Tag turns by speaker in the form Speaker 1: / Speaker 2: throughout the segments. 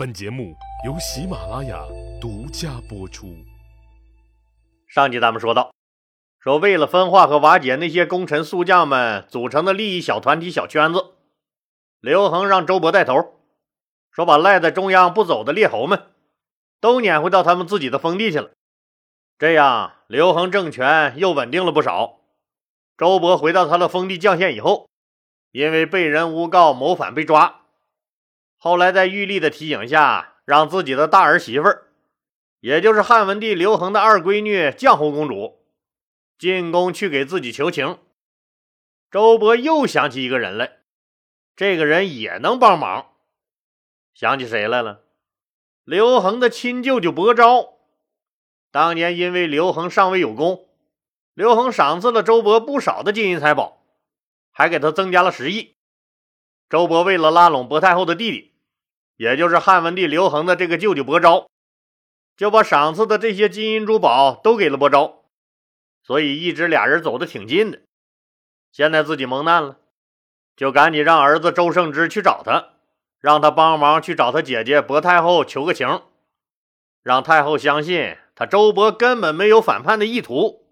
Speaker 1: 本节目由喜马拉雅独家播出。
Speaker 2: 上集咱们说到，说为了分化和瓦解那些功臣宿将们组成的利益小团体、小圈子，刘恒让周勃带头，说把赖在中央不走的列侯们都撵回到他们自己的封地去了。这样，刘恒政权又稳定了不少。周勃回到他的封地绛县以后，因为被人诬告谋反被抓。后来在玉帝的提醒下，让自己的大儿媳妇儿，也就是汉文帝刘恒的二闺女绛侯公主，进宫去给自己求情。周勃又想起一个人来，这个人也能帮忙。想起谁来了？刘恒的亲舅舅伯昭。当年因为刘恒尚未有功，刘恒赏赐了周勃不少的金银财宝，还给他增加了食邑。周勃为了拉拢薄太后的弟弟。也就是汉文帝刘恒的这个舅舅伯昭，就把赏赐的这些金银珠宝都给了伯昭，所以一直俩人走得挺近的。现在自己蒙难了，就赶紧让儿子周胜之去找他，让他帮忙去找他姐姐薄太后求个情，让太后相信他周勃根本没有反叛的意图。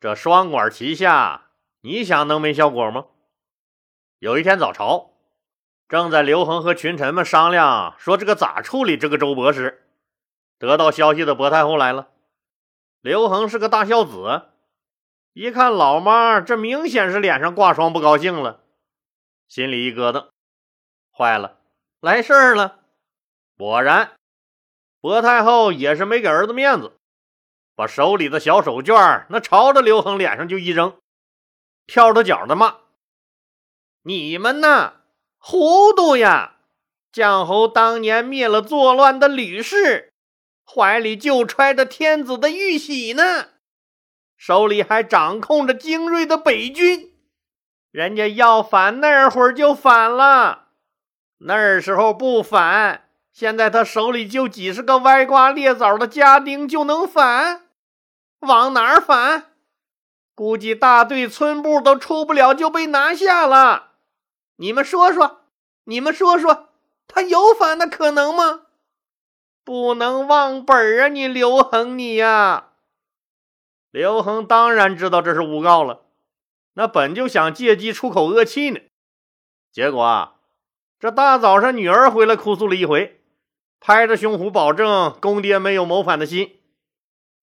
Speaker 2: 这双管齐下，你想能没效果吗？有一天早朝。正在刘恒和群臣们商量说这个咋处理这个周勃时，得到消息的薄太后来了。刘恒是个大孝子，一看老妈这明显是脸上挂霜，不高兴了，心里一咯噔，坏了，来事儿了。果然，薄太后也是没给儿子面子，把手里的小手绢那朝着刘恒脸上就一扔，跳着脚的骂：“你们呢？”糊涂呀！绛侯当年灭了作乱的吕氏，怀里就揣着天子的玉玺呢，手里还掌控着精锐的北军。人家要反那会儿就反了，那时候不反，现在他手里就几十个歪瓜裂枣的家丁就能反？往哪反？估计大队村部都出不了，就被拿下了。你们说说，你们说说，他有反的可能吗？不能忘本啊！你刘恒，你呀，刘恒当然知道这是诬告了，那本就想借机出口恶气呢。结果啊，这大早上女儿回来哭诉了一回，拍着胸脯保证公爹没有谋反的心。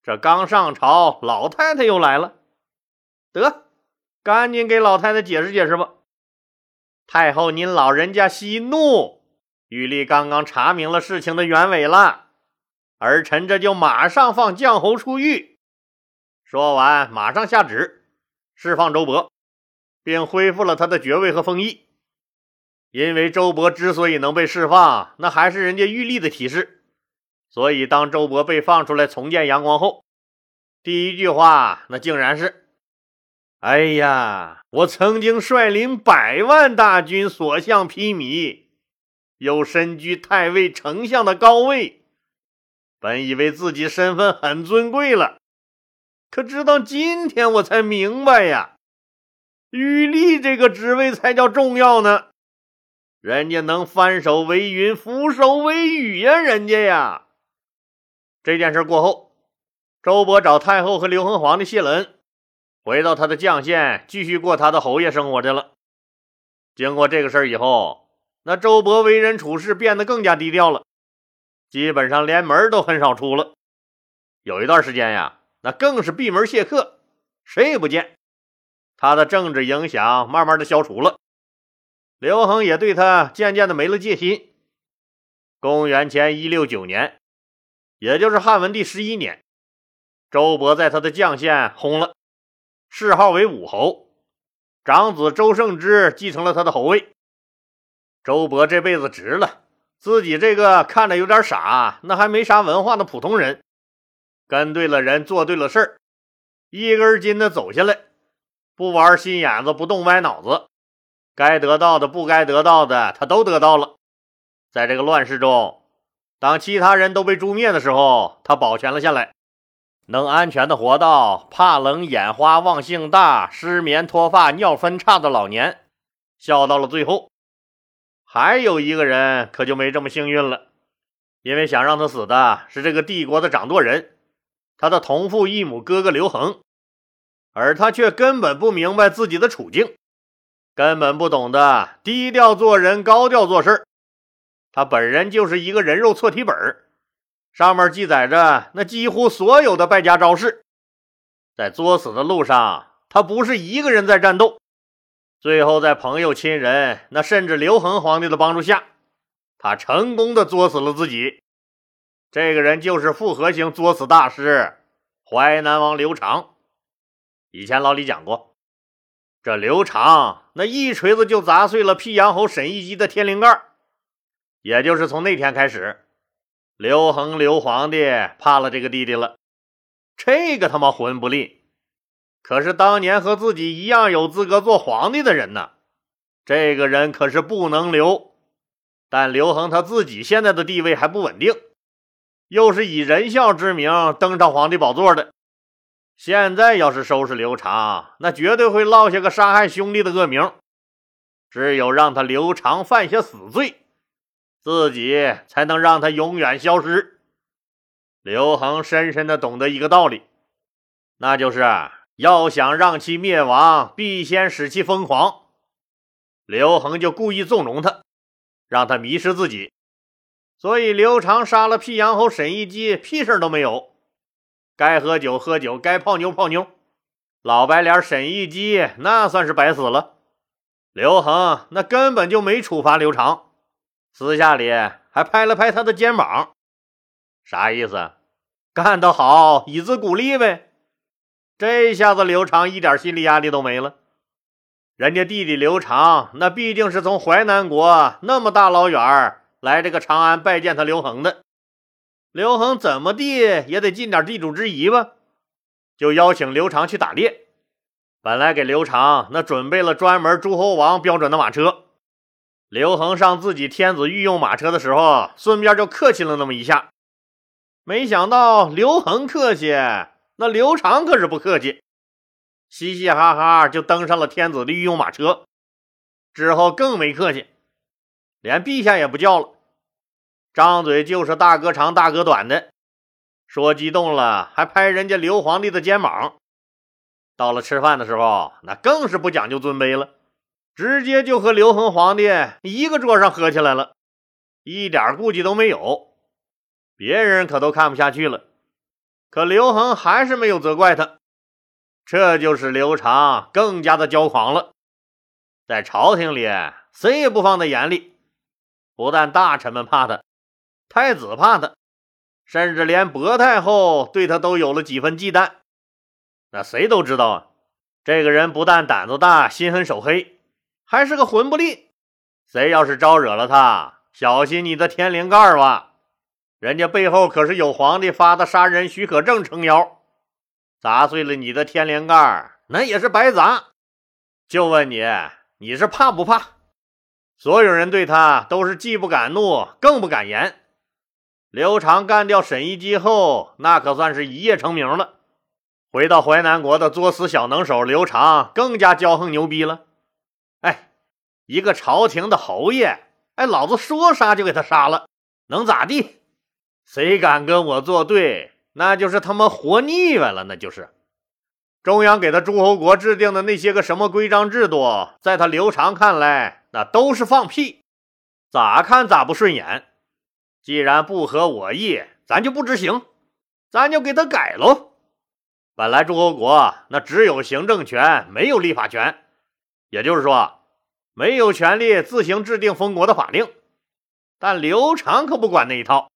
Speaker 2: 这刚上朝，老太太又来了，得，赶紧给老太太解释解释吧。太后，您老人家息怒，玉立刚刚查明了事情的原委了，儿臣这就马上放绛侯出狱。说完，马上下旨释放周勃，并恢复了他的爵位和封邑。因为周勃之所以能被释放，那还是人家玉立的提示。所以，当周勃被放出来重见阳光后，第一句话那竟然是。哎呀，我曾经率领百万大军，所向披靡，又身居太尉、丞相的高位，本以为自己身份很尊贵了，可直到今天我才明白呀，玉帝这个职位才叫重要呢。人家能翻手为云，覆手为雨呀，人家呀。这件事过后，周勃找太后和刘恒皇帝谢了恩。回到他的绛县，继续过他的侯爷生活去了。经过这个事儿以后，那周勃为人处事变得更加低调了，基本上连门都很少出了。有一段时间呀，那更是闭门谢客，谁也不见。他的政治影响慢慢的消除了，刘恒也对他渐渐的没了戒心。公元前一六九年，也就是汉文帝十一年，周勃在他的绛县薨了。谥号为武侯，长子周胜之继承了他的侯位。周勃这辈子值了，自己这个看着有点傻，那还没啥文化的普通人，跟对了人，做对了事儿，一根筋的走下来，不玩心眼子，不动歪脑子，该得到的，不该得到的，他都得到了。在这个乱世中，当其他人都被诛灭的时候，他保全了下来。能安全的活到怕冷、眼花、忘性大、失眠、脱发、尿分叉的老年，笑到了最后。还有一个人可就没这么幸运了，因为想让他死的是这个帝国的掌舵人，他的同父异母哥哥刘恒，而他却根本不明白自己的处境，根本不懂得低调做人，高调做事他本人就是一个人肉错题本上面记载着那几乎所有的败家招式，在作死的路上，他不是一个人在战斗。最后，在朋友、亲人，那甚至刘恒皇帝的帮助下，他成功的作死了自己。这个人就是复合型作死大师淮南王刘长。以前老李讲过，这刘长那一锤子就砸碎了辟阳侯沈亦基的天灵盖。也就是从那天开始，刘恒刘皇帝怕了这个弟弟了。这个他妈混不吝！可是当年和自己一样有资格做皇帝的人呢？这个人可是不能留。但刘恒他自己现在的地位还不稳定，又是以仁孝之名登上皇帝宝座的。现在要是收拾刘长，那绝对会落下个杀害兄弟的恶名。只有让他刘长犯下死罪，自己才能让他永远消失。刘恒深深的懂得一个道理，那就是。要想让其灭亡，必先使其疯狂。刘恒就故意纵容他，让他迷失自己。所以刘长杀了辟阳侯沈一基，屁事都没有。该喝酒喝酒，该泡妞泡妞。老白脸沈一基那算是白死了。刘恒那根本就没处罚刘长，私下里还拍了拍他的肩膀，啥意思？干得好，以资鼓励呗。这下子刘长一点心理压力都没了。人家弟弟刘长那毕竟是从淮南国那么大老远来这个长安拜见他刘恒的，刘恒怎么地也得尽点地主之谊吧？就邀请刘长去打猎。本来给刘长那准备了专门诸侯王标准的马车，刘恒上自己天子御用马车的时候，顺便就客气了那么一下。没想到刘恒客气。那刘长可是不客气，嘻嘻哈哈就登上了天子的御用马车，之后更没客气，连陛下也不叫了，张嘴就是大哥长大哥短的，说激动了还拍人家刘皇帝的肩膀。到了吃饭的时候，那更是不讲究尊卑了，直接就和刘恒皇帝一个桌上喝起来了，一点顾忌都没有，别人可都看不下去了。可刘恒还是没有责怪他，这就是刘长更加的骄狂了。在朝廷里，谁也不放在眼里，不但大臣们怕他，太子怕他，甚至连薄太后对他都有了几分忌惮。那谁都知道啊，这个人不但胆子大、心狠手黑，还是个魂不吝。谁要是招惹了他，小心你的天灵盖吧！人家背后可是有皇帝发的杀人许可证撑腰，砸碎了你的天灵盖，那也是白砸。就问你，你是怕不怕？所有人对他都是既不敢怒，更不敢言。刘长干掉沈一基后，那可算是一夜成名了。回到淮南国的作死小能手刘长，更加骄横牛逼了。一个朝廷的侯爷，哎，老子说杀就给他杀了，能咋地？谁敢跟我作对，那就是他妈活腻歪了。那就是中央给他诸侯国制定的那些个什么规章制度，在他刘长看来，那都是放屁，咋看咋不顺眼。既然不合我意，咱就不执行，咱就给他改喽。本来诸侯国那只有行政权，没有立法权，也就是说，没有权利自行制定封国的法令。但刘长可不管那一套。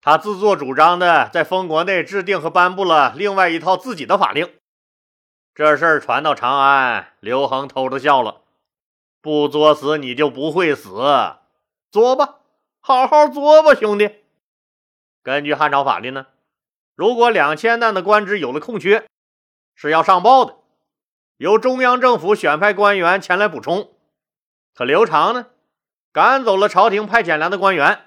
Speaker 2: 他自作主张的在封国内制定和颁布了另外一套自己的法令，这事儿传到长安，刘恒偷着笑了。不作死你就不会死，作吧，好好作吧，兄弟。根据汉朝法律呢，如果两千担的官职有了空缺，是要上报的，由中央政府选派官员前来补充。可刘长呢，赶走了朝廷派遣来的官员。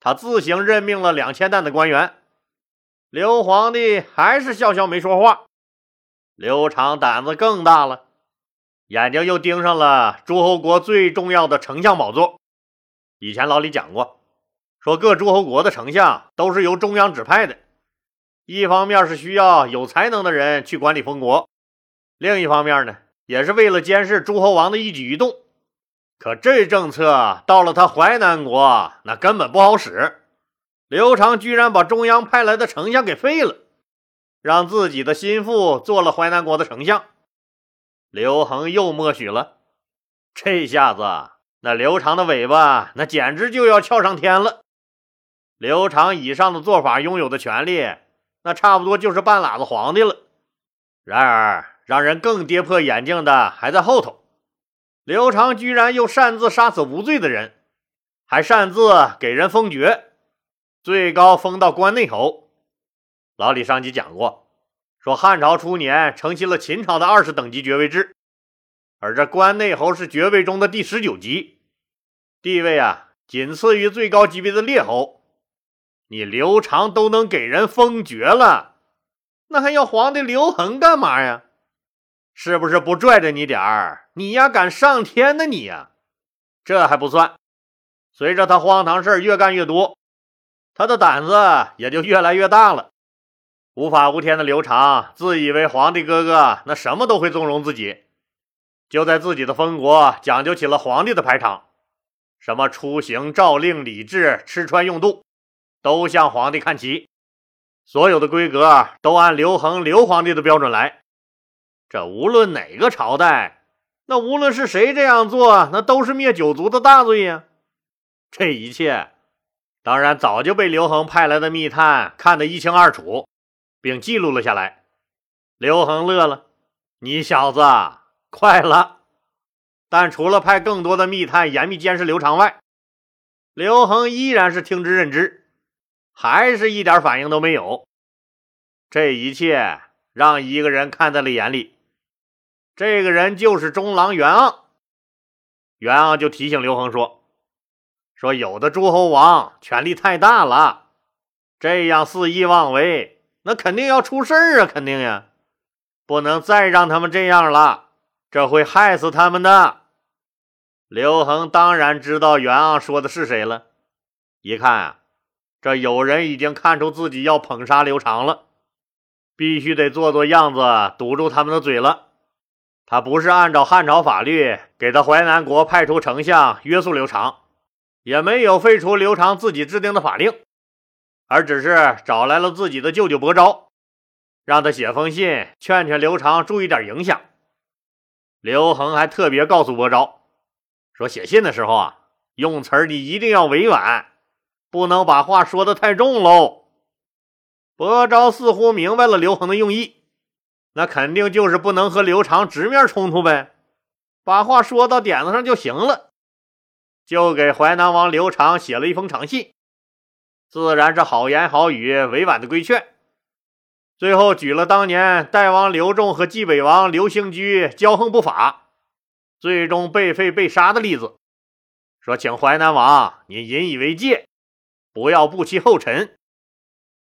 Speaker 2: 他自行任命了两千担的官员，刘皇帝还是笑笑没说话。刘长胆子更大了，眼睛又盯上了诸侯国最重要的丞相宝座。以前老李讲过，说各诸侯国的丞相都是由中央指派的，一方面是需要有才能的人去管理封国，另一方面呢，也是为了监视诸侯王的一举一动。可这政策到了他淮南国，那根本不好使。刘长居然把中央派来的丞相给废了，让自己的心腹做了淮南国的丞相。刘恒又默许了。这下子，那刘长的尾巴那简直就要翘上天了。刘长以上的做法拥有的权利，那差不多就是半拉子皇帝了。然而，让人更跌破眼镜的还在后头。刘长居然又擅自杀死无罪的人，还擅自给人封爵，最高封到关内侯。老李上集讲过，说汉朝初年承袭了秦朝的二十等级爵位制，而这关内侯是爵位中的第十九级，地位啊仅次于最高级别的列侯。你刘长都能给人封爵了，那还要皇帝刘恒干嘛呀？是不是不拽着你点儿？你呀，敢上天呢你呀！这还不算，随着他荒唐事越干越多，他的胆子也就越来越大了。无法无天的刘长自以为皇帝哥哥那什么都会纵容自己，就在自己的封国讲究起了皇帝的排场，什么出行、诏令、礼制、吃穿用度，都向皇帝看齐，所有的规格都按刘恒刘皇帝的标准来。这无论哪个朝代，那无论是谁这样做，那都是灭九族的大罪呀！这一切，当然早就被刘恒派来的密探看得一清二楚，并记录了下来。刘恒乐了：“你小子快了！”但除了派更多的密探严密监视刘长外，刘恒依然是听之任之，还是一点反应都没有。这一切让一个人看在了眼里。这个人就是中郎袁盎，袁盎就提醒刘恒说：“说有的诸侯王权力太大了，这样肆意妄为，那肯定要出事儿啊！肯定呀，不能再让他们这样了，这会害死他们的。”刘恒当然知道袁盎说的是谁了，一看啊，这有人已经看出自己要捧杀刘长了，必须得做做样子，堵住他们的嘴了。他不是按照汉朝法律给他淮南国派出丞相约束刘长，也没有废除刘长自己制定的法令，而只是找来了自己的舅舅伯昭，让他写封信劝劝刘长注意点影响。刘恒还特别告诉伯昭说，写信的时候啊，用词儿你一定要委婉，不能把话说的太重喽。伯昭似乎明白了刘恒的用意。那肯定就是不能和刘长直面冲突呗，把话说到点子上就行了。就给淮南王刘长写了一封长信，自然是好言好语、委婉的规劝。最后举了当年代王刘仲和冀北王刘兴居骄横不法，最终被废被杀的例子，说请淮南王你引以为戒，不要步其后尘。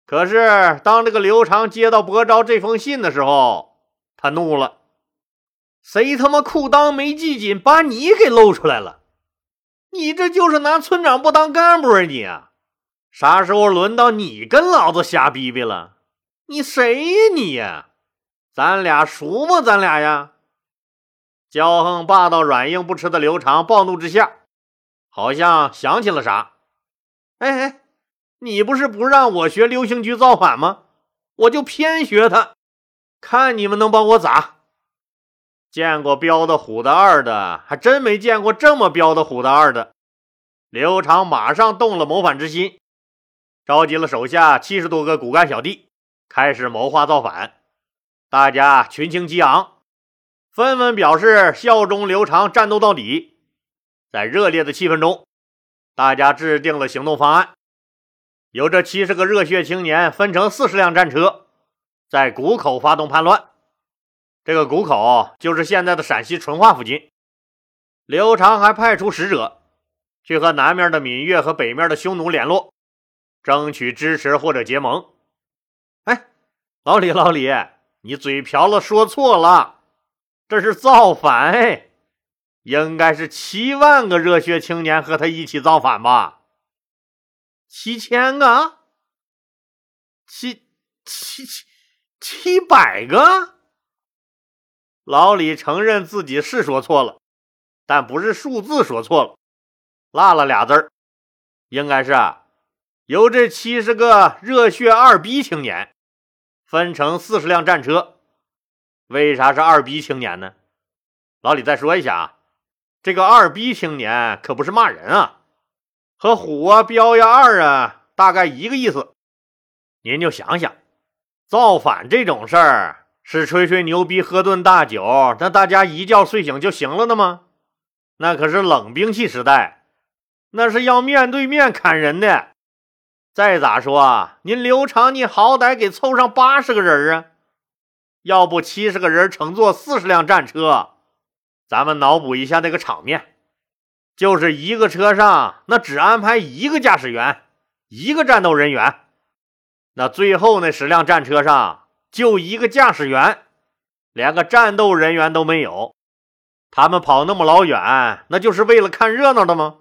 Speaker 2: 可是，当这个刘长接到伯昭这封信的时候，他怒了：“谁他妈裤裆没系紧，把你给露出来了？你这就是拿村长不当干部啊！你啊，啥时候轮到你跟老子瞎逼逼了？你谁呀你呀？咱俩熟吗？咱俩呀？”骄横霸道、软硬不吃的刘长暴怒之下，好像想起了啥，哎哎。你不是不让我学流星局造反吗？我就偏学他，看你们能把我咋？见过彪的虎的二的，还真没见过这么彪的虎的二的。刘长马上动了谋反之心，召集了手下七十多个骨干小弟，开始谋划造反。大家群情激昂，纷纷表示效忠刘长，战斗到底。在热烈的气氛中，大家制定了行动方案。由这七十个热血青年分成四十辆战车，在谷口发动叛乱。这个谷口就是现在的陕西淳化附近。刘长还派出使者去和南面的闽越和北面的匈奴联络，争取支持或者结盟。哎，老李，老李，你嘴瓢了，说错了，这是造反。哎，应该是七万个热血青年和他一起造反吧。七千个？七七七七百个？老李承认自己是说错了，但不是数字说错了，落了俩字儿，应该是啊由这七十个热血二逼青年分成四十辆战车。为啥是二逼青年呢？老李再说一下啊，这个二逼青年可不是骂人啊，和虎啊、彪呀、二啊大概一个意思。您就想想，造反这种事儿是吹吹牛逼、喝顿大酒，那大家一觉睡醒就行了的吗？那可是冷兵器时代，那是要面对面砍人的。再咋说，您刘长，你好歹给凑上八十个人啊，要不七十个人乘坐四十辆战车。咱们脑补一下那个场面，就是一个车上那只安排一个驾驶员，一个战斗人员，那最后那十辆战车上就一个驾驶员，连个战斗人员都没有。他们跑那么老远，那就是为了看热闹的吗？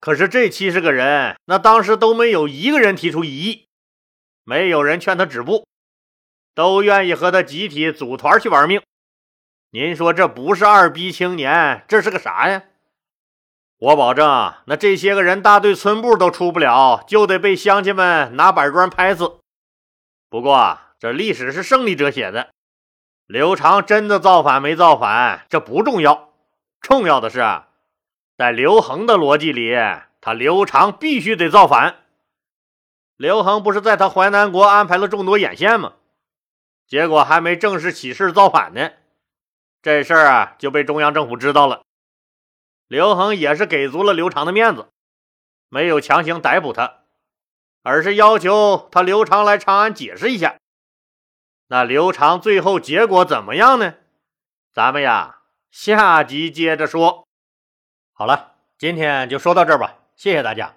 Speaker 2: 可是这七十个人，那当时都没有一个人提出异议，没有人劝他止步，都愿意和他集体组团去玩命。您说这不是二逼青年，这是个啥呀？我保证，那这些个人大队村部都出不了，就得被乡亲们拿板砖拍死。不过这历史是胜利者写的，刘长真的造反没造反，这不重要，重要的是，在刘恒的逻辑里，他刘长必须得造反。刘恒不是在他淮南国安排了众多眼线吗？结果还没正式起事造反呢。这事儿啊就被中央政府知道了，刘恒也是给足了刘长的面子，没有强行逮捕他，而是要求他刘长来长安解释一下。那刘长最后结果怎么样呢？咱们呀下集接着说。好了，今天就说到这儿吧，谢谢大家。